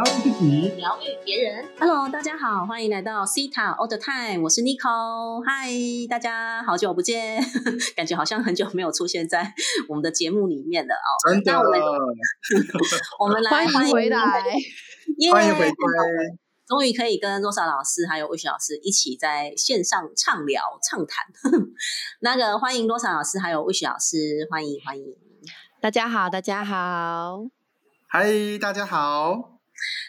疗愈自己，疗愈别人。Hello，大家好，欢迎来到 Cita All the Time，我是 Nico。嗨，大家好久不见，感觉好像很久没有出现在我们的节目里面了哦。真的，我们来欢迎回来，欢迎 回归。终于可以跟若莎老师还有魏雪老师一起在线上畅聊畅谈。那个欢迎若莎老师还有魏雪老师，欢迎欢迎。大家好，大家好，嗨，大家好。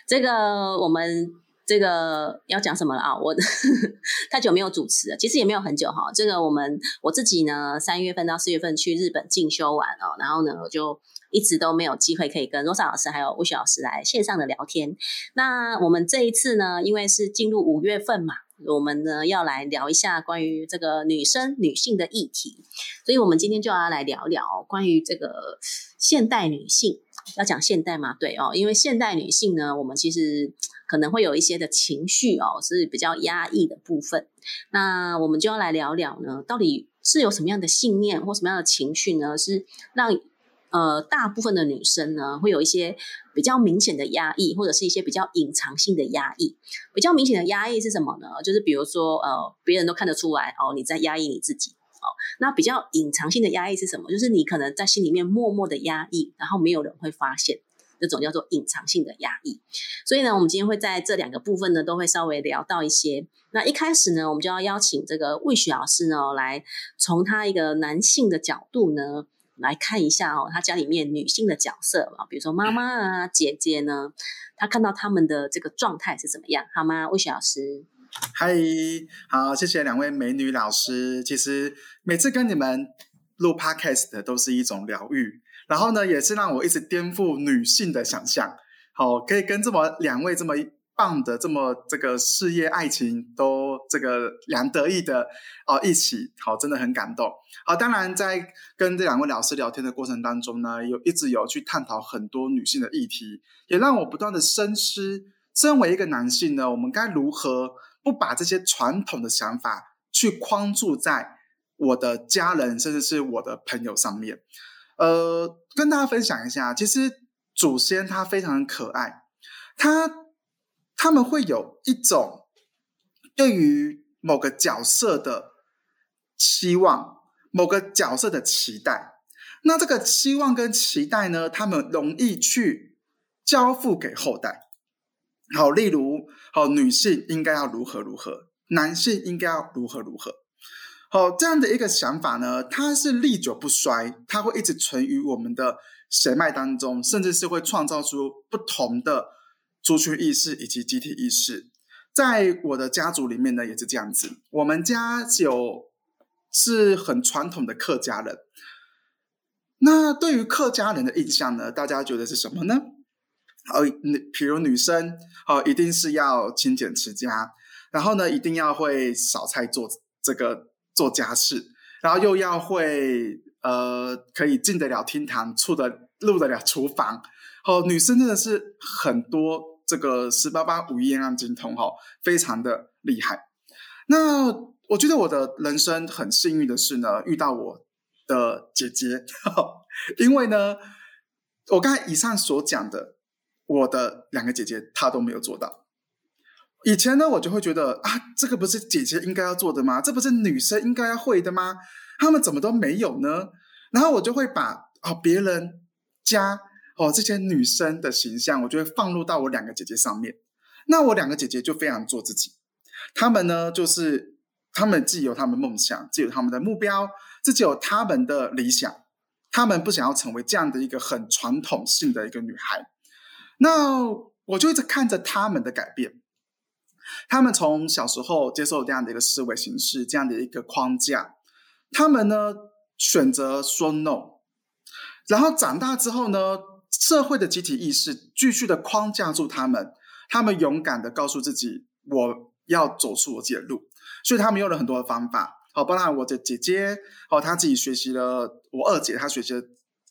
这个我们这个要讲什么了啊？我 太久没有主持了，其实也没有很久哈。这个我们我自己呢，三月份到四月份去日本进修完哦，然后呢我就。一直都没有机会可以跟罗莎老师还有吴雪老师来线上的聊天。那我们这一次呢，因为是进入五月份嘛，我们呢要来聊一下关于这个女生女性的议题，所以我们今天就要来聊聊关于这个现代女性。要讲现代嘛？对哦，因为现代女性呢，我们其实可能会有一些的情绪哦，是比较压抑的部分。那我们就要来聊聊呢，到底是有什么样的信念或什么样的情绪呢，是让呃，大部分的女生呢，会有一些比较明显的压抑，或者是一些比较隐藏性的压抑。比较明显的压抑是什么呢？就是比如说，呃，别人都看得出来哦，你在压抑你自己。哦，那比较隐藏性的压抑是什么？就是你可能在心里面默默的压抑，然后没有人会发现，这种叫做隐藏性的压抑。所以呢，我们今天会在这两个部分呢，都会稍微聊到一些。那一开始呢，我们就要邀请这个魏雪老师呢，来从他一个男性的角度呢。来看一下哦，他家里面女性的角色啊，比如说妈妈啊、姐姐呢，他看到他们的这个状态是怎么样？好吗？魏雪老师，嗨，好，谢谢两位美女老师。其实每次跟你们录 podcast 都是一种疗愈，然后呢，也是让我一直颠覆女性的想象。好，可以跟这么两位这么。棒的这么这个事业爱情都这个两得意的哦一起好真的很感动好当然在跟这两位老师聊天的过程当中呢有一直有去探讨很多女性的议题也让我不断的深思身为一个男性呢我们该如何不把这些传统的想法去框住在我的家人甚至是我的朋友上面呃跟大家分享一下其实祖先他非常可爱他。他们会有一种对于某个角色的期望，某个角色的期待。那这个期望跟期待呢，他们容易去交付给后代。好，例如，好，女性应该要如何如何，男性应该要如何如何。好，这样的一个想法呢，它是历久不衰，它会一直存于我们的血脉当中，甚至是会创造出不同的。族群意识以及集体意识，在我的家族里面呢，也是这样子。我们家有是很传统的客家人。那对于客家人的印象呢，大家觉得是什么呢？哦，女，比如女生哦，一定是要勤俭持家，然后呢，一定要会扫菜做这个做家事，然后又要会呃，可以进得了厅堂，出得入得了厨房。哦，女生真的是很多。这个十八般武艺样样精通哈，非常的厉害。那我觉得我的人生很幸运的是呢，遇到我的姐姐，因为呢，我刚才以上所讲的，我的两个姐姐她都没有做到。以前呢，我就会觉得啊，这个不是姐姐应该要做的吗？这不是女生应该要会的吗？他们怎么都没有呢？然后我就会把啊别人家。哦，这些女生的形象，我就会放入到我两个姐姐上面。那我两个姐姐就非常做自己，她们呢，就是她们既有她们梦想，既有她们的目标，自己有她们的理想。她们不想要成为这样的一个很传统性的一个女孩。那我就一直看着他们的改变。他们从小时候接受这样的一个思维形式，这样的一个框架，他们呢选择说 no，然后长大之后呢。社会的集体意识继续的框架住他们，他们勇敢的告诉自己，我要走出我自己的路，所以他们用了很多的方法。好，包括我的姐姐，哦，她自己学习了，我二姐她学习了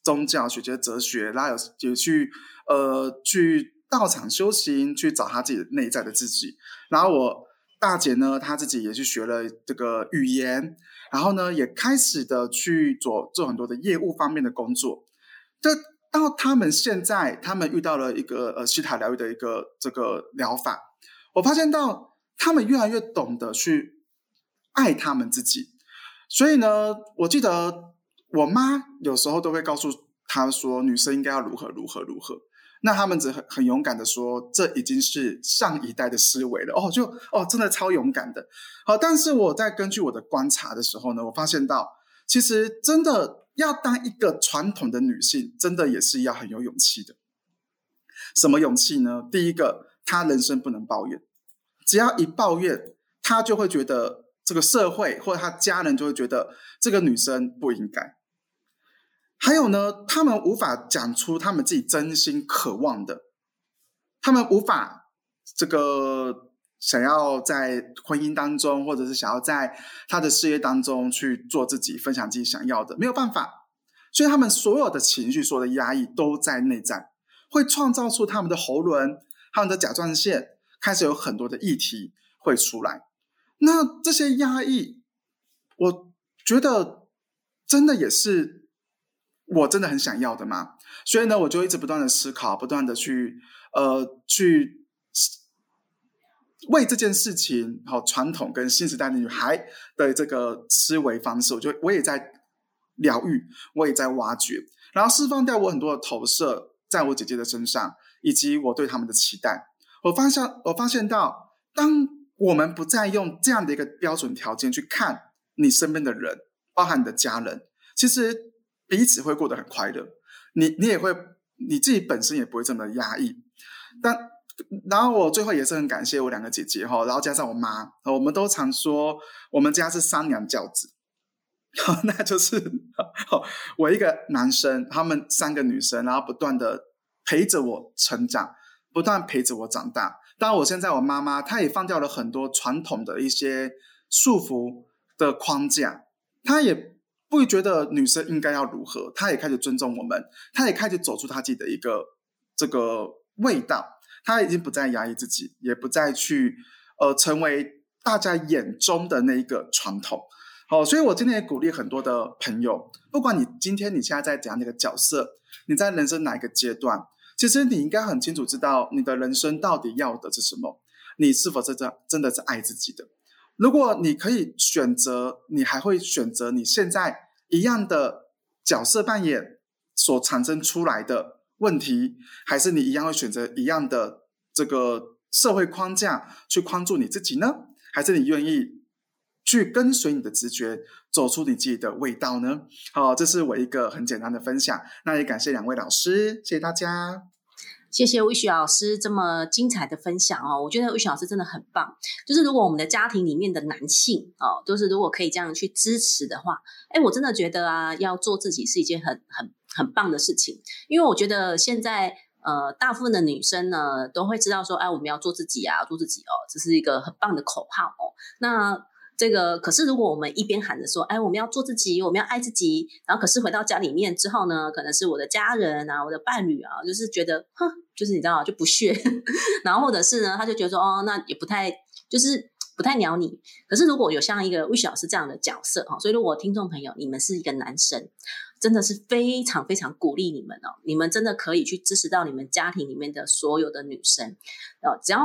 宗教，学习了哲学，然后有也去呃去道场修行，去找他自己内在的自己。然后我大姐呢，她自己也去学了这个语言，然后呢，也开始的去做做很多的业务方面的工作。这到他们现在，他们遇到了一个呃西塔疗愈的一个这个疗法，我发现到他们越来越懂得去爱他们自己。所以呢，我记得我妈有时候都会告诉他说，女生应该要如何如何如何。那他们只很很勇敢的说，这已经是上一代的思维了。哦，就哦，真的超勇敢的。好，但是我在根据我的观察的时候呢，我发现到，其实真的要当一个传统的女性，真的也是要很有勇气的。什么勇气呢？第一个，她人生不能抱怨，只要一抱怨，她就会觉得这个社会或者她家人就会觉得这个女生不应该。还有呢，他们无法讲出他们自己真心渴望的，他们无法这个想要在婚姻当中，或者是想要在他的事业当中去做自己，分享自己想要的，没有办法。所以他们所有的情绪、所有的压抑都在内在，会创造出他们的喉轮、他们的甲状腺开始有很多的议题会出来。那这些压抑，我觉得真的也是。我真的很想要的嘛，所以呢，我就一直不断的思考，不断的去呃去为这件事情，好传统跟新时代的女孩的这个思维方式，我就我也在疗愈，我也在挖掘，然后释放掉我很多的投射在我姐姐的身上，以及我对他们的期待。我发现，我发现到，当我们不再用这样的一个标准条件去看你身边的人，包含你的家人，其实。彼此会过得很快乐，你你也会你自己本身也不会这么压抑。但然后我最后也是很感谢我两个姐姐哈，然后加上我妈，我们都常说我们家是三娘教子，那就是 我一个男生，他们三个女生，然后不断的陪着我成长，不断陪着我长大。当然，我现在我妈妈她也放掉了很多传统的一些束缚的框架，她也。不觉得女生应该要如何，她也开始尊重我们，她也开始走出她自己的一个这个味道，她已经不再压抑自己，也不再去呃成为大家眼中的那一个传统。好，所以我今天也鼓励很多的朋友，不管你今天你现在在怎样的一个角色，你在人生哪一个阶段，其实你应该很清楚知道你的人生到底要的是什么，你是否真的真的是爱自己的。如果你可以选择，你还会选择你现在一样的角色扮演所产生出来的问题，还是你一样会选择一样的这个社会框架去框住你自己呢？还是你愿意去跟随你的直觉，走出你自己的味道呢？好，这是我一个很简单的分享。那也感谢两位老师，谢谢大家。谢谢魏雪老师这么精彩的分享哦，我觉得魏雪老师真的很棒。就是如果我们的家庭里面的男性哦，都是如果可以这样去支持的话，哎，我真的觉得啊，要做自己是一件很很很棒的事情。因为我觉得现在呃，大部分的女生呢都会知道说，哎，我们要做自己啊，做自己哦，这是一个很棒的口号哦。那这个可是，如果我们一边喊着说，哎，我们要做自己，我们要爱自己，然后可是回到家里面之后呢，可能是我的家人啊，我的伴侣啊，就是觉得，哼，就是你知道就不屑，然后或者是呢，他就觉得说，哦，那也不太，就是不太鸟你。可是如果有像一个魏雪老师这样的角色哈，所以如果听众朋友你们是一个男生，真的是非常非常鼓励你们哦，你们真的可以去支持到你们家庭里面的所有的女生，哦，只要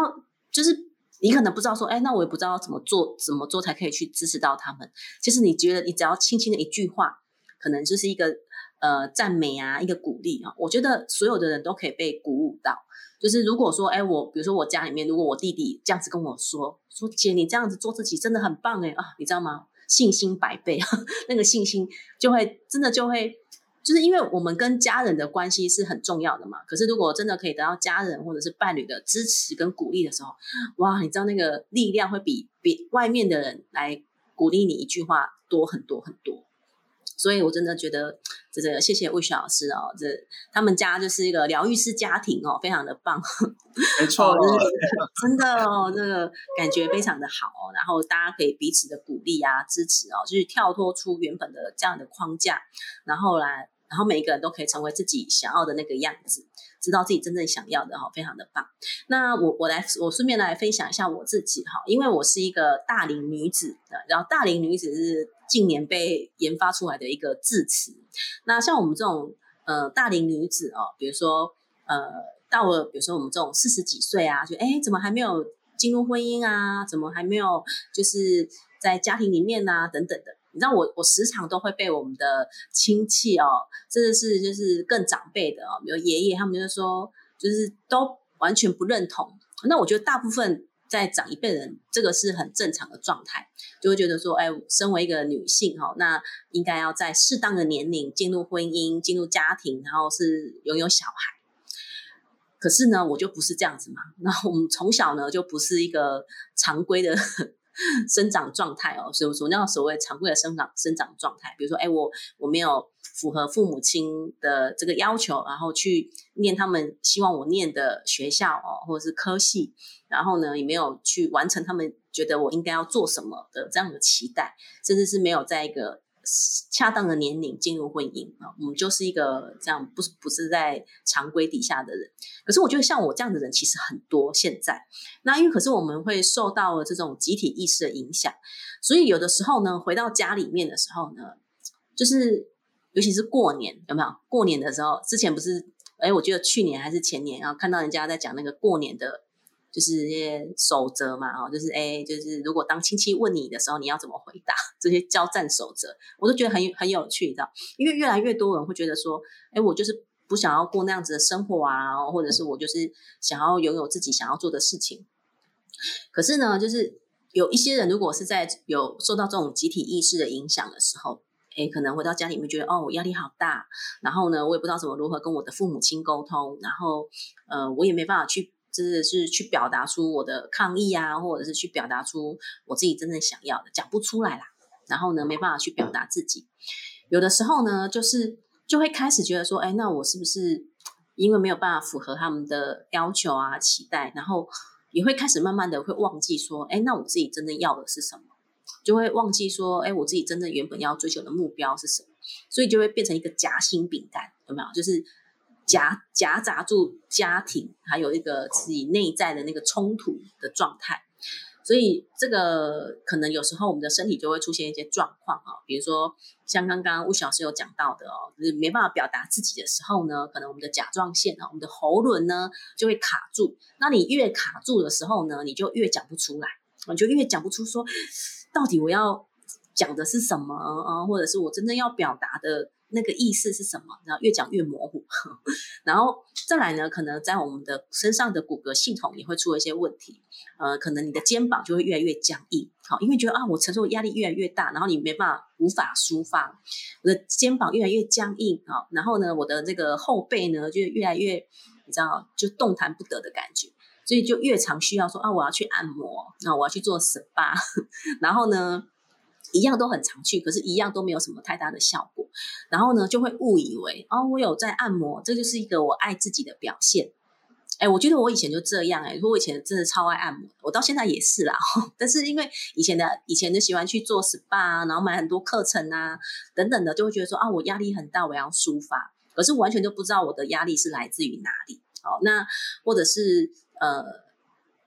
就是。你可能不知道说，哎，那我也不知道怎么做，怎么做才可以去支持到他们。其实你觉得，你只要轻轻的一句话，可能就是一个呃赞美啊，一个鼓励啊。我觉得所有的人都可以被鼓舞到。就是如果说，哎，我比如说我家里面，如果我弟弟这样子跟我说，说姐，你这样子做自己真的很棒哎啊，你知道吗？信心百倍，那个信心就会真的就会。就是因为我们跟家人的关系是很重要的嘛，可是如果真的可以得到家人或者是伴侣的支持跟鼓励的时候，哇，你知道那个力量会比比外面的人来鼓励你一句话多很多很多。所以我真的觉得，这个谢谢魏雪老师哦，这他们家就是一个疗愈师家庭哦，非常的棒，没错，真的哦，这个感觉非常的好哦，然后大家可以彼此的鼓励啊、支持哦，就是跳脱出原本的这样的框架，然后来。然后每一个人都可以成为自己想要的那个样子，知道自己真正想要的哈，非常的棒。那我我来，我顺便来分享一下我自己哈，因为我是一个大龄女子的，然后大龄女子是近年被研发出来的一个字词。那像我们这种呃大龄女子哦，比如说呃到了比如说我们这种四十几岁啊，就哎怎么还没有进入婚姻啊？怎么还没有就是在家庭里面啊等等的？你知道我我时常都会被我们的亲戚哦，甚至是就是更长辈的哦，比如爷爷他们就说，就是都完全不认同。那我觉得大部分在长一辈人，这个是很正常的状态，就会觉得说，哎，身为一个女性哈，那应该要在适当的年龄进入婚姻、进入家庭，然后是拥有小孩。可是呢，我就不是这样子嘛。那我们从小呢，就不是一个常规的。生长状态哦，所以说那所谓常规的生长生长状态，比如说，哎，我我没有符合父母亲的这个要求，然后去念他们希望我念的学校哦，或者是科系，然后呢，也没有去完成他们觉得我应该要做什么的这样的期待，甚至是没有在一个。恰当的年龄进入婚姻啊，我们就是一个这样不是不是在常规底下的人。可是我觉得像我这样的人其实很多。现在那因为可是我们会受到了这种集体意识的影响，所以有的时候呢，回到家里面的时候呢，就是尤其是过年有没有？过年的时候，之前不是哎，我觉得去年还是前年啊，看到人家在讲那个过年的。就是这些守则嘛，哦，就是哎，就是如果当亲戚问你的时候，你要怎么回答？这些交战守则，我都觉得很很有趣，你知道？因为越来越多人会觉得说，哎，我就是不想要过那样子的生活啊，或者是我就是想要拥有自己想要做的事情。可是呢，就是有一些人，如果是在有受到这种集体意识的影响的时候，哎，可能回到家里面觉得，哦，我压力好大，然后呢，我也不知道怎么如何跟我的父母亲沟通，然后呃，我也没办法去。真的是去表达出我的抗议啊，或者是去表达出我自己真正想要的，讲不出来啦。然后呢，没办法去表达自己。有的时候呢，就是就会开始觉得说，哎，那我是不是因为没有办法符合他们的要求啊、期待，然后也会开始慢慢的会忘记说，哎，那我自己真正要的是什么？就会忘记说，哎，我自己真正原本要追求的目标是什么？所以就会变成一个夹心饼干，有没有？就是。夹夹杂住家庭，还有一个自己内在的那个冲突的状态，所以这个可能有时候我们的身体就会出现一些状况啊，比如说像刚刚吴小师有讲到的哦，就是没办法表达自己的时候呢，可能我们的甲状腺啊，我们的喉咙呢就会卡住。那你越卡住的时候呢，你就越讲不出来，你就越讲不出说到底我要讲的是什么啊，或者是我真正要表达的。那个意思是什么？然后越讲越模糊，然后再来呢？可能在我们的身上的骨骼系统也会出了一些问题。呃，可能你的肩膀就会越来越僵硬，好，因为觉得啊，我承受的压力越来越大，然后你没办法无法抒发，我的肩膀越来越僵硬啊。然后呢，我的这个后背呢就越来越，你知道，就动弹不得的感觉，所以就越常需要说啊，我要去按摩，那我要去做 SPA，然后呢？一样都很常去，可是，一样都没有什么太大的效果。然后呢，就会误以为哦，我有在按摩，这就是一个我爱自己的表现。哎，我觉得我以前就这样，哎，说我以前真的超爱按摩，我到现在也是啦。但是因为以前的以前就喜欢去做 SPA，然后买很多课程啊等等的，就会觉得说啊，我压力很大，我要抒发。可是完全都不知道我的压力是来自于哪里。好，那或者是呃，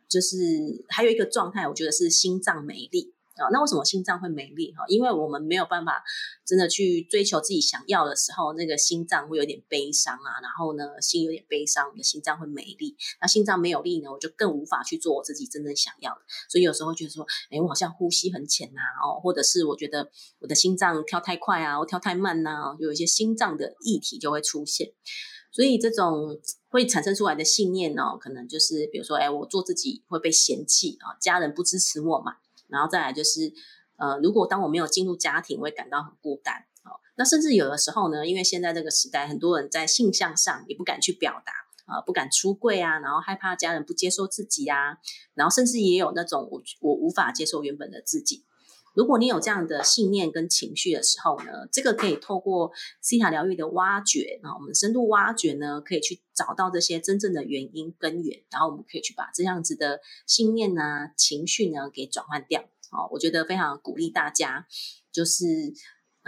就是还有一个状态，我觉得是心脏没力。啊，那为什么心脏会没力？哈，因为我们没有办法真的去追求自己想要的时候，那个心脏会有点悲伤啊。然后呢，心有点悲伤，我的心脏会没力。那心脏没有力呢，我就更无法去做我自己真正想要的。所以有时候觉得说，哎，我好像呼吸很浅呐，哦，或者是我觉得我的心脏跳太快啊，或跳太慢呐，有一些心脏的议题就会出现。所以这种会产生出来的信念呢，可能就是比如说，哎，我做自己会被嫌弃啊，家人不支持我嘛。然后再来就是，呃，如果当我没有进入家庭，我会感到很孤单。哦，那甚至有的时候呢，因为现在这个时代，很多人在性向上也不敢去表达，啊，不敢出柜啊，然后害怕家人不接受自己啊，然后甚至也有那种我我无法接受原本的自己。如果你有这样的信念跟情绪的时候呢，这个可以透过西塔疗愈的挖掘，然后我们深度挖掘呢，可以去找到这些真正的原因根源，然后我们可以去把这样子的信念呢、情绪呢给转换掉。好，我觉得非常鼓励大家，就是。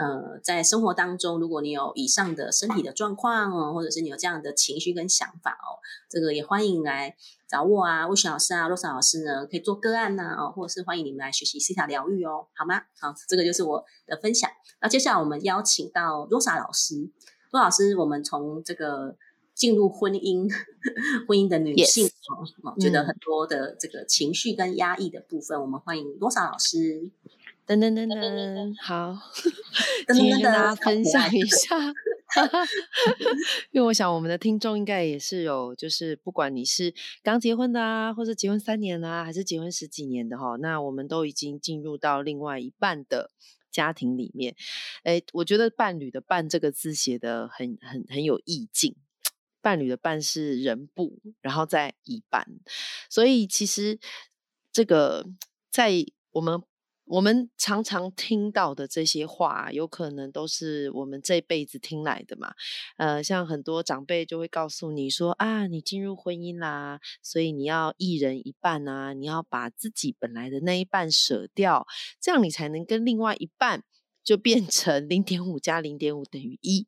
呃，在生活当中，如果你有以上的身体的状况哦，或者是你有这样的情绪跟想法哦，这个也欢迎来找我啊，魏雪老师啊，洛莎老师呢，可以做个案呐，哦，或者是欢迎你们来学习西塔疗愈哦，好吗？好，这个就是我的分享。那接下来我们邀请到洛莎老师，洛老师，我们从这个进入婚姻，婚姻的女性哦，觉得很多的这个情绪跟压抑的部分，我们欢迎罗莎老师。噔噔噔噔，好，今天跟大家分享一下，因为我想我们的听众应该也是有，就是不管你是刚结婚的啊，或者结婚三年啊，还是结婚十几年的哈，那我们都已经进入到另外一半的家庭里面。哎，我觉得伴侣的“伴”这个字写的很很很有意境，伴侣的“伴”是人部，然后再一半，所以其实这个在我们。我们常常听到的这些话，有可能都是我们这辈子听来的嘛。呃，像很多长辈就会告诉你说啊，你进入婚姻啦，所以你要一人一半啊，你要把自己本来的那一半舍掉，这样你才能跟另外一半就变成零点五加零点五等于一。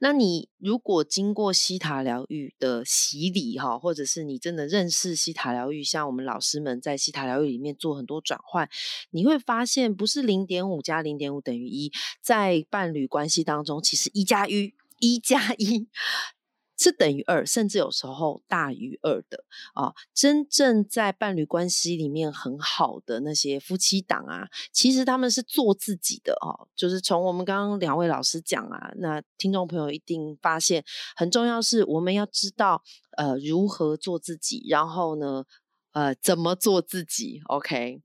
那你如果经过西塔疗愈的洗礼哈，或者是你真的认识西塔疗愈，像我们老师们在西塔疗愈里面做很多转换，你会发现不是零点五加零点五等于一，在伴侣关系当中，其实一加一，一加一。是等于二，甚至有时候大于二的啊！真正在伴侣关系里面很好的那些夫妻档啊，其实他们是做自己的哦。就是从我们刚刚两位老师讲啊，那听众朋友一定发现很重要是，我们要知道呃如何做自己，然后呢呃怎么做自己。OK，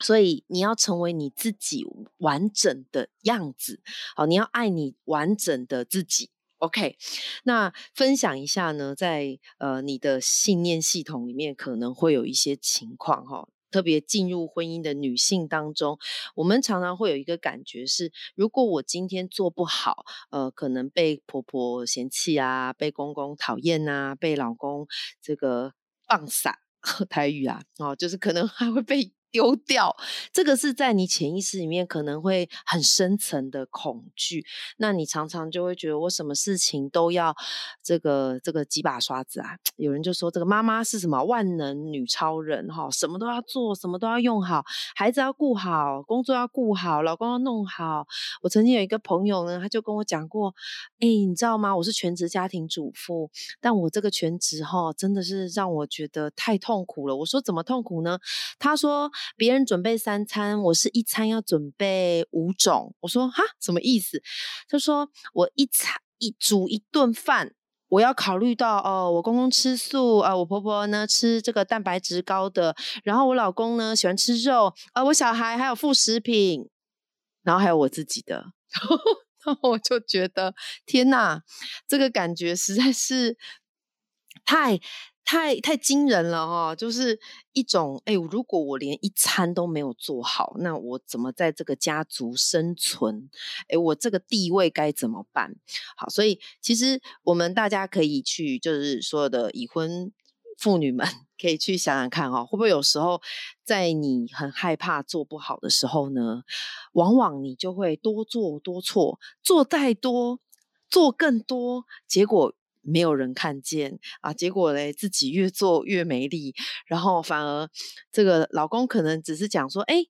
所以你要成为你自己完整的样子，好，你要爱你完整的自己。OK，那分享一下呢，在呃你的信念系统里面可能会有一些情况哈，特别进入婚姻的女性当中，我们常常会有一个感觉是，如果我今天做不好，呃，可能被婆婆嫌弃啊，被公公讨厌啊，被老公这个放散 台语啊，哦，就是可能还会被。丢掉，这个是在你潜意识里面可能会很深层的恐惧。那你常常就会觉得，我什么事情都要这个这个几把刷子啊？有人就说，这个妈妈是什么万能女超人哈，什么都要做，什么都要用好，孩子要顾好，工作要顾好，老公要弄好。我曾经有一个朋友呢，他就跟我讲过，哎，你知道吗？我是全职家庭主妇，但我这个全职哈，真的是让我觉得太痛苦了。我说怎么痛苦呢？他说。别人准备三餐，我是一餐要准备五种。我说哈，什么意思？他说我一餐一煮一顿饭，我要考虑到哦，我公公吃素啊，我婆婆呢吃这个蛋白质高的，然后我老公呢喜欢吃肉，啊，我小孩还有副食品，然后还有我自己的，然后我就觉得天哪，这个感觉实在是太。太太惊人了哈，就是一种哎，如果我连一餐都没有做好，那我怎么在这个家族生存？哎，我这个地位该怎么办？好，所以其实我们大家可以去，就是所有的已婚妇女们 可以去想想看哈，会不会有时候在你很害怕做不好的时候呢，往往你就会多做多错，做太多，做更多，结果。没有人看见啊，结果嘞自己越做越没力，然后反而这个老公可能只是讲说：“哎，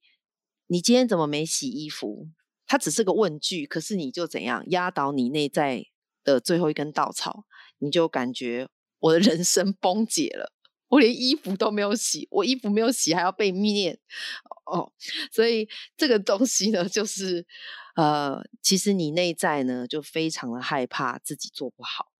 你今天怎么没洗衣服？”他只是个问句，可是你就怎样压倒你内在的最后一根稻草，你就感觉我的人生崩解了，我连衣服都没有洗，我衣服没有洗还要被灭哦，所以这个东西呢，就是呃，其实你内在呢就非常的害怕自己做不好。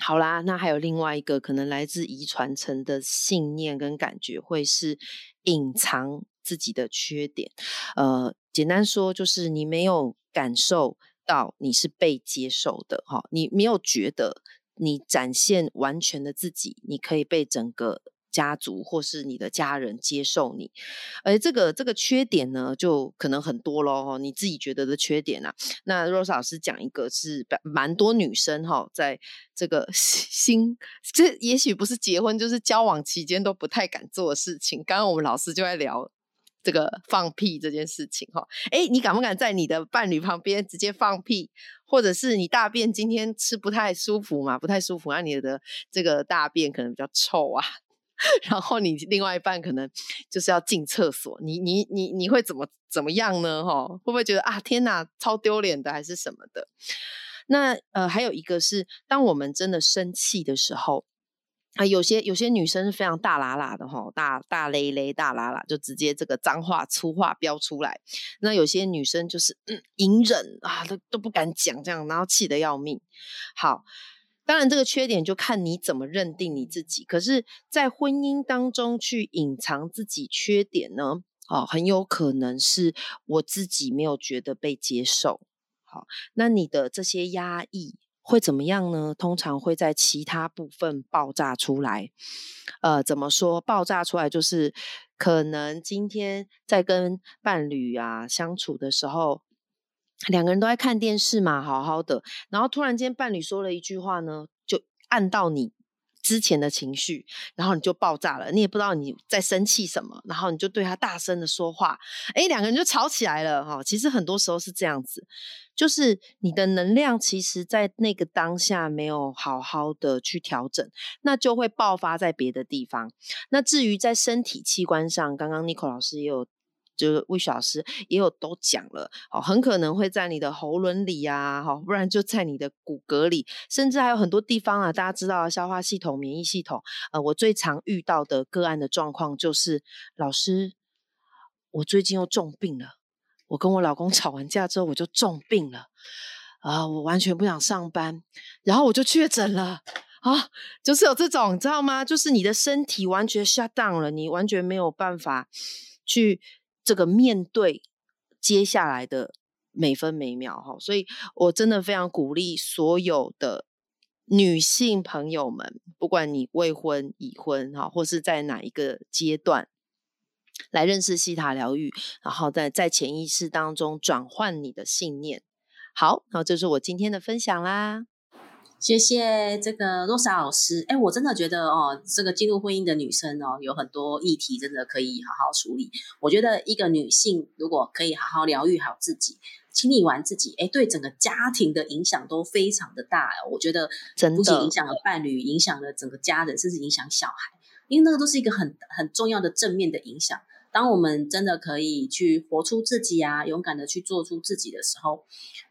好啦，那还有另外一个可能来自遗传层的信念跟感觉，会是隐藏自己的缺点。呃，简单说就是你没有感受到你是被接受的，哈，你没有觉得你展现完全的自己，你可以被整个。家族或是你的家人接受你，而这个这个缺点呢，就可能很多喽。你自己觉得的缺点啊，那 Rose 老师讲一个是蛮多女生哈，在这个新 这也许不是结婚，就是交往期间都不太敢做的事情。刚刚我们老师就在聊这个放屁这件事情哈。哎，你敢不敢在你的伴侣旁边直接放屁，或者是你大便今天吃不太舒服嘛？不太舒服，那你的这个大便可能比较臭啊。然后你另外一半可能就是要进厕所，你你你你会怎么怎么样呢？哈，会不会觉得啊天哪，超丢脸的，还是什么的？那呃，还有一个是，当我们真的生气的时候。啊，有些有些女生是非常大喇喇的哈，大大咧咧大喇喇，就直接这个脏话粗话飙出来。那有些女生就是隐忍啊，都都不敢讲这样，然后气得要命。好，当然这个缺点就看你怎么认定你自己。可是，在婚姻当中去隐藏自己缺点呢，哦，很有可能是我自己没有觉得被接受。好，那你的这些压抑。会怎么样呢？通常会在其他部分爆炸出来。呃，怎么说？爆炸出来就是可能今天在跟伴侣啊相处的时候，两个人都在看电视嘛，好好的，然后突然间伴侣说了一句话呢，就按到你。之前的情绪，然后你就爆炸了，你也不知道你在生气什么，然后你就对他大声的说话，哎，两个人就吵起来了哈。其实很多时候是这样子，就是你的能量其实在那个当下没有好好的去调整，那就会爆发在别的地方。那至于在身体器官上，刚刚 n i c o 老师也有。就是魏老师也有都讲了哦，很可能会在你的喉咙里啊，哈，不然就在你的骨骼里，甚至还有很多地方啊。大家知道消化系统、免疫系统，呃，我最常遇到的个案的状况就是，老师，我最近又重病了。我跟我老公 吵完架之后，我就重病了啊，我完全不想上班，然后我就确诊了啊，就是有这种，知道吗？就是你的身体完全 shut down 了，你完全没有办法去。这个面对接下来的每分每秒哈，所以我真的非常鼓励所有的女性朋友们，不管你未婚、已婚哈，或是在哪一个阶段，来认识西塔疗愈，然后在在潜意识当中转换你的信念。好，那这是我今天的分享啦。谢谢这个洛莎老师。哎，我真的觉得哦，这个进入婚姻的女生哦，有很多议题真的可以好好处理。我觉得一个女性如果可以好好疗愈好自己，清理完自己，哎，对整个家庭的影响都非常的大。我觉得不仅影响了伴侣，影响了整个家人，甚至影响小孩，因为那个都是一个很很重要的正面的影响。当我们真的可以去活出自己啊，勇敢的去做出自己的时候，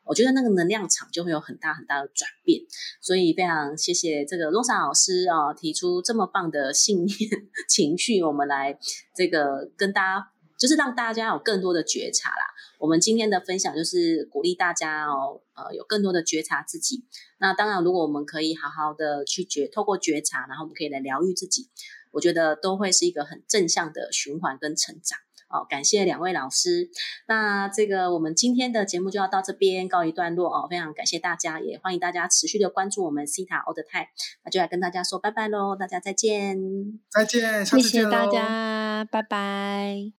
我觉得那个能量场就会有很大很大的转变。所以非常谢谢这个罗莎老师啊，提出这么棒的信念 情绪，我们来这个跟大家，就是让大家有更多的觉察啦。我们今天的分享就是鼓励大家哦，呃，有更多的觉察自己。那当然，如果我们可以好好的去觉，透过觉察，然后我们可以来疗愈自己。我觉得都会是一个很正向的循环跟成长哦。感谢两位老师，那这个我们今天的节目就要到这边告一段落哦。非常感谢大家，也欢迎大家持续的关注我们西塔 All the Time。那就来跟大家说拜拜喽，大家再见，再见，谢谢大家，拜拜。